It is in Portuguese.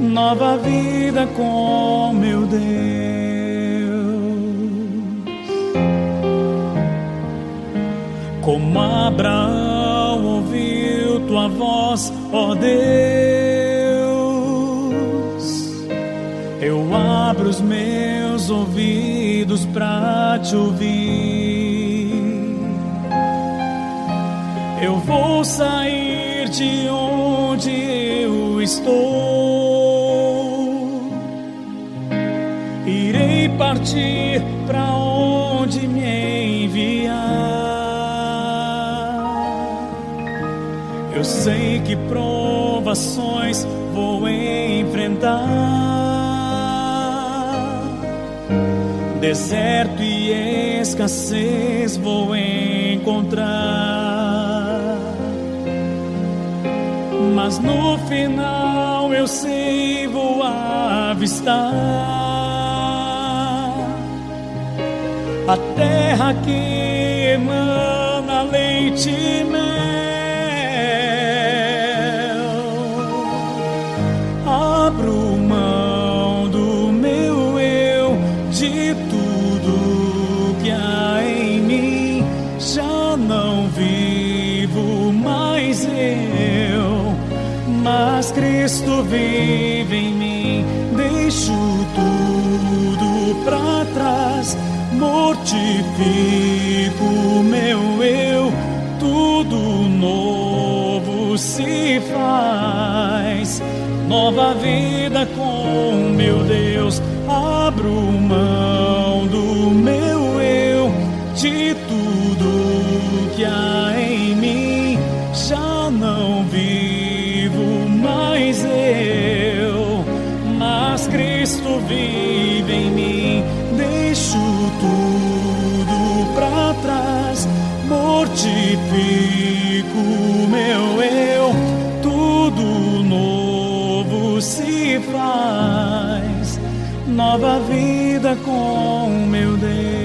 nova vida com meu Deus. Como Abraão ouviu tua voz, ó Deus, eu abro os meus ouvidos para te ouvir. Eu vou sair de onde eu estou. Irei partir para onde me enviar. Eu sei que provações vou enfrentar. Deserto e escassez vou encontrar mas no final eu sei vou avistar a terra que emana leite e mel. Abro mão do meu eu, de tudo que há em mim, já não vivo mais eu mas Cristo vive em mim. Deixo tudo trás, mortifico meu eu, tudo novo se faz. Nova vida com meu Deus, abro mão do meu eu, de tudo que há em mim, já não vivo Cristo vive em mim. Deixo tudo para trás, mortifico meu eu, tudo novo se faz, nova vida com meu Deus.